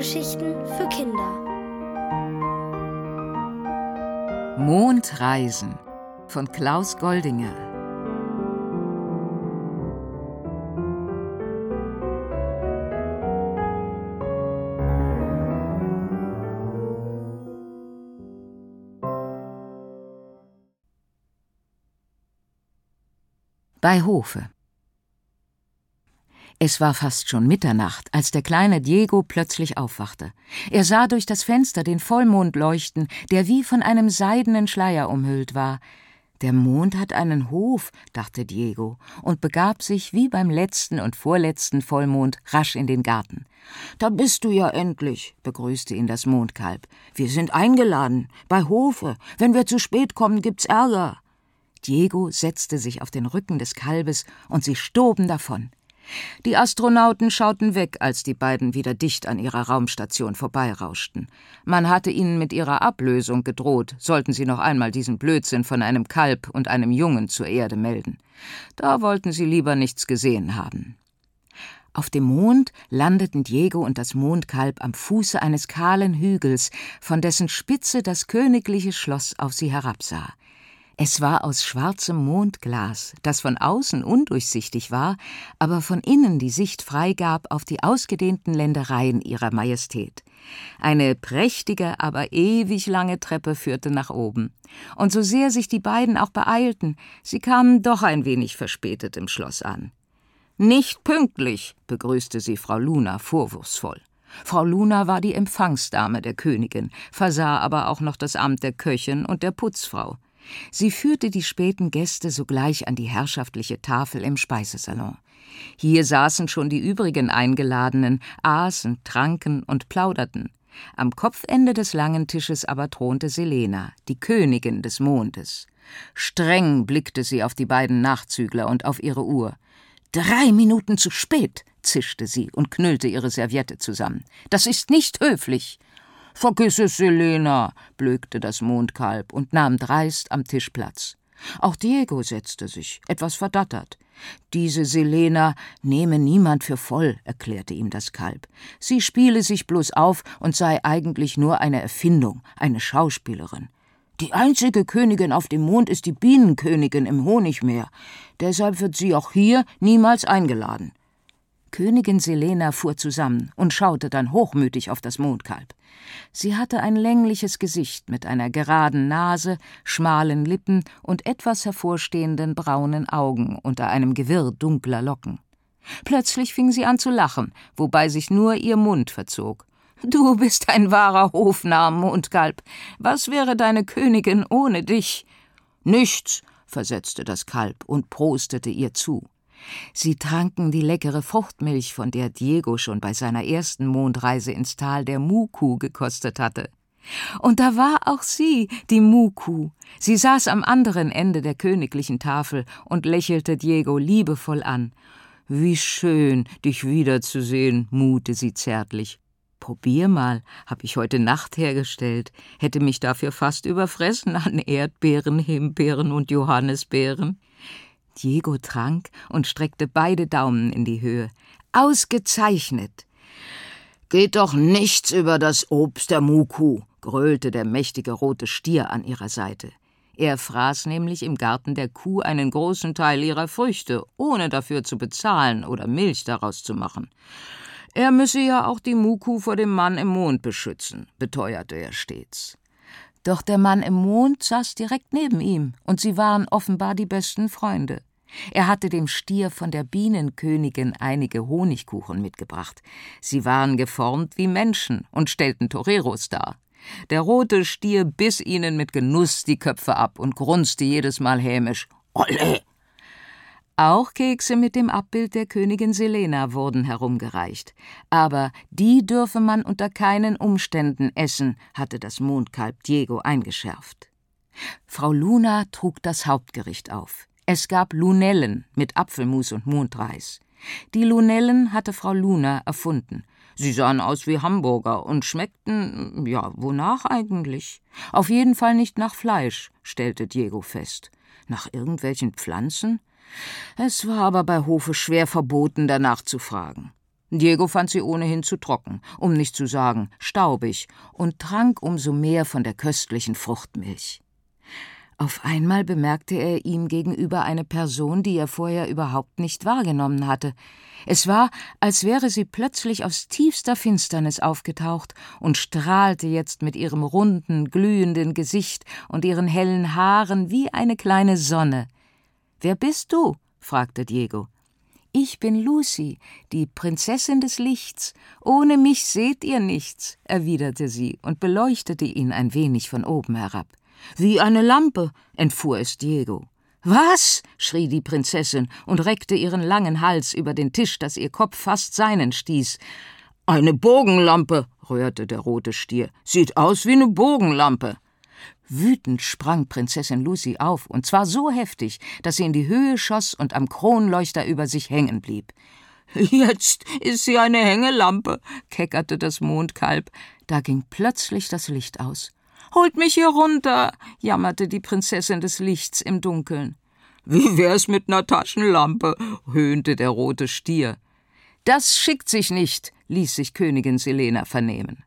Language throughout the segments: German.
Hörgeschichten für Kinder. Mondreisen von Klaus Goldinger. Bei Hofe. Es war fast schon Mitternacht, als der kleine Diego plötzlich aufwachte. Er sah durch das Fenster den Vollmond leuchten, der wie von einem seidenen Schleier umhüllt war. Der Mond hat einen Hof, dachte Diego und begab sich wie beim letzten und vorletzten Vollmond rasch in den Garten. Da bist du ja endlich, begrüßte ihn das Mondkalb. Wir sind eingeladen, bei Hofe. Wenn wir zu spät kommen, gibt's Ärger. Diego setzte sich auf den Rücken des Kalbes und sie stoben davon. Die Astronauten schauten weg, als die beiden wieder dicht an ihrer Raumstation vorbeirauschten. Man hatte ihnen mit ihrer Ablösung gedroht, sollten sie noch einmal diesen Blödsinn von einem Kalb und einem Jungen zur Erde melden. Da wollten sie lieber nichts gesehen haben. Auf dem Mond landeten Diego und das Mondkalb am Fuße eines kahlen Hügels, von dessen Spitze das königliche Schloss auf sie herabsah. Es war aus schwarzem Mondglas, das von außen undurchsichtig war, aber von innen die Sicht freigab auf die ausgedehnten Ländereien ihrer Majestät. Eine prächtige, aber ewig lange Treppe führte nach oben. Und so sehr sich die beiden auch beeilten, sie kamen doch ein wenig verspätet im Schloss an. Nicht pünktlich, begrüßte sie Frau Luna vorwurfsvoll. Frau Luna war die Empfangsdame der Königin, versah aber auch noch das Amt der Köchin und der Putzfrau. Sie führte die späten Gäste sogleich an die herrschaftliche Tafel im Speisesalon. Hier saßen schon die übrigen Eingeladenen, aßen, tranken und plauderten. Am Kopfende des langen Tisches aber thronte Selena, die Königin des Mondes. Streng blickte sie auf die beiden Nachzügler und auf ihre Uhr. Drei Minuten zu spät, zischte sie und knüllte ihre Serviette zusammen. Das ist nicht höflich. Vergiss es, Selena, blökte das Mondkalb und nahm dreist am Tisch Platz. Auch Diego setzte sich, etwas verdattert. Diese Selena nehme niemand für voll, erklärte ihm das Kalb. Sie spiele sich bloß auf und sei eigentlich nur eine Erfindung, eine Schauspielerin. Die einzige Königin auf dem Mond ist die Bienenkönigin im Honigmeer. Deshalb wird sie auch hier niemals eingeladen. Königin Selena fuhr zusammen und schaute dann hochmütig auf das Mondkalb. Sie hatte ein längliches Gesicht mit einer geraden Nase, schmalen Lippen und etwas hervorstehenden braunen Augen unter einem Gewirr dunkler Locken. Plötzlich fing sie an zu lachen, wobei sich nur ihr Mund verzog. Du bist ein wahrer Hofnarr, Mondkalb. Was wäre deine Königin ohne dich? Nichts, versetzte das Kalb und prostete ihr zu. Sie tranken die leckere Fruchtmilch, von der Diego schon bei seiner ersten Mondreise ins Tal der Muku gekostet hatte. Und da war auch sie, die Muku. Sie saß am anderen Ende der königlichen Tafel und lächelte Diego liebevoll an. Wie schön, dich wiederzusehen, mute sie zärtlich. Probier mal, hab ich heute Nacht hergestellt, hätte mich dafür fast überfressen an Erdbeeren, Himbeeren und Johannisbeeren. Diego trank und streckte beide Daumen in die Höhe. Ausgezeichnet! Geht doch nichts über das Obst der Muku, gröhlte der mächtige rote Stier an ihrer Seite. Er fraß nämlich im Garten der Kuh einen großen Teil ihrer Früchte, ohne dafür zu bezahlen oder Milch daraus zu machen. Er müsse ja auch die Muku vor dem Mann im Mond beschützen, beteuerte er stets. Doch der Mann im Mond saß direkt neben ihm, und sie waren offenbar die besten Freunde. Er hatte dem Stier von der Bienenkönigin einige Honigkuchen mitgebracht. Sie waren geformt wie Menschen und stellten Toreros dar. Der rote Stier biss ihnen mit Genuss die Köpfe ab und grunzte jedes Mal hämisch: Olle! Auch Kekse mit dem Abbild der Königin Selena wurden herumgereicht. Aber die dürfe man unter keinen Umständen essen, hatte das Mondkalb Diego eingeschärft. Frau Luna trug das Hauptgericht auf. Es gab Lunellen mit Apfelmus und Mondreis. Die Lunellen hatte Frau Luna erfunden. Sie sahen aus wie Hamburger und schmeckten, ja, wonach eigentlich? Auf jeden Fall nicht nach Fleisch, stellte Diego fest. Nach irgendwelchen Pflanzen? Es war aber bei Hofe schwer verboten, danach zu fragen. Diego fand sie ohnehin zu trocken, um nicht zu sagen staubig, und trank umso mehr von der köstlichen Fruchtmilch. Auf einmal bemerkte er ihm gegenüber eine Person, die er vorher überhaupt nicht wahrgenommen hatte. Es war, als wäre sie plötzlich aus tiefster Finsternis aufgetaucht und strahlte jetzt mit ihrem runden, glühenden Gesicht und ihren hellen Haaren wie eine kleine Sonne. Wer bist du? fragte Diego. Ich bin Lucy, die Prinzessin des Lichts. Ohne mich seht ihr nichts, erwiderte sie und beleuchtete ihn ein wenig von oben herab. Wie eine Lampe, entfuhr es Diego. Was? schrie die Prinzessin und reckte ihren langen Hals über den Tisch, dass ihr Kopf fast seinen stieß. Eine Bogenlampe, rührte der rote Stier. Sieht aus wie eine Bogenlampe. Wütend sprang Prinzessin Lucy auf, und zwar so heftig, dass sie in die Höhe schoss und am Kronleuchter über sich hängen blieb. Jetzt ist sie eine Hängelampe, keckerte das Mondkalb. Da ging plötzlich das Licht aus. Holt mich hier runter, jammerte die Prinzessin des Lichts im Dunkeln. Wie wär's mit ner Taschenlampe? höhnte der rote Stier. Das schickt sich nicht, ließ sich Königin Selena vernehmen.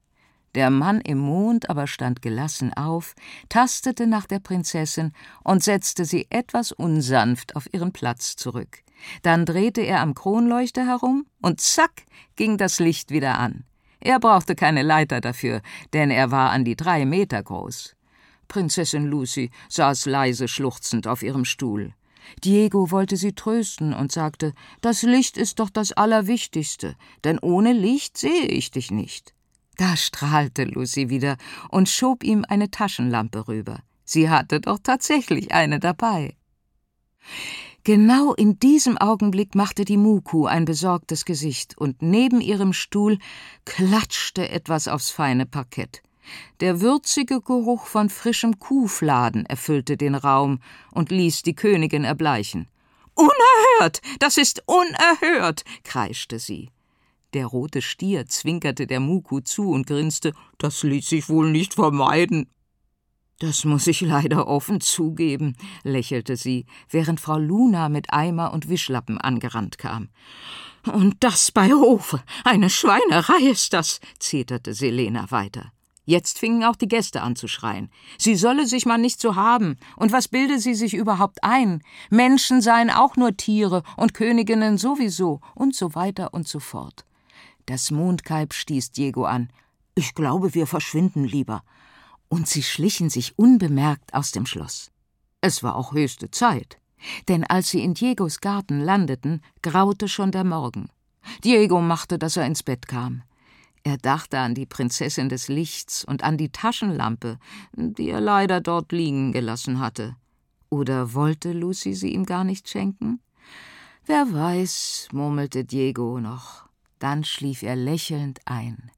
Der Mann im Mond aber stand gelassen auf, tastete nach der Prinzessin und setzte sie etwas unsanft auf ihren Platz zurück. Dann drehte er am Kronleuchter herum und zack ging das Licht wieder an. Er brauchte keine Leiter dafür, denn er war an die drei Meter groß. Prinzessin Lucy saß leise schluchzend auf ihrem Stuhl. Diego wollte sie trösten und sagte, das Licht ist doch das Allerwichtigste, denn ohne Licht sehe ich dich nicht. Da strahlte Lucy wieder und schob ihm eine Taschenlampe rüber. Sie hatte doch tatsächlich eine dabei. Genau in diesem Augenblick machte die Muku ein besorgtes Gesicht, und neben ihrem Stuhl klatschte etwas aufs feine Parkett. Der würzige Geruch von frischem Kuhfladen erfüllte den Raum und ließ die Königin erbleichen. Unerhört. Das ist unerhört. kreischte sie. Der rote Stier zwinkerte der Muku zu und grinste, das ließ sich wohl nicht vermeiden. Das muss ich leider offen zugeben, lächelte sie, während Frau Luna mit Eimer und Wischlappen angerannt kam. Und das bei Hofe. Eine Schweinerei ist das, zeterte Selena weiter. Jetzt fingen auch die Gäste an zu schreien. Sie solle sich mal nicht so haben. Und was bilde sie sich überhaupt ein? Menschen seien auch nur Tiere und Königinnen sowieso und so weiter und so fort. Das Mondkalb stieß Diego an. Ich glaube, wir verschwinden lieber. Und sie schlichen sich unbemerkt aus dem Schloss. Es war auch höchste Zeit, denn als sie in Diegos Garten landeten, graute schon der Morgen. Diego machte, dass er ins Bett kam. Er dachte an die Prinzessin des Lichts und an die Taschenlampe, die er leider dort liegen gelassen hatte. Oder wollte Lucy sie ihm gar nicht schenken? Wer weiß, murmelte Diego noch. Dann schlief er lächelnd ein.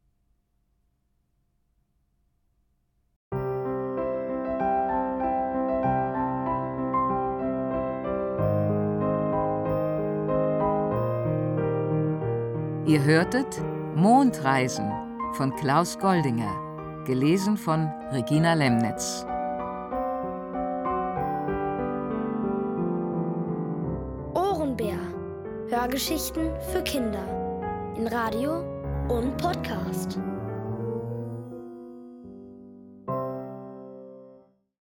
Ihr hörtet Mondreisen von Klaus Goldinger, gelesen von Regina Lemnitz. Ohrenbär. Hörgeschichten für Kinder in Radio und Podcast.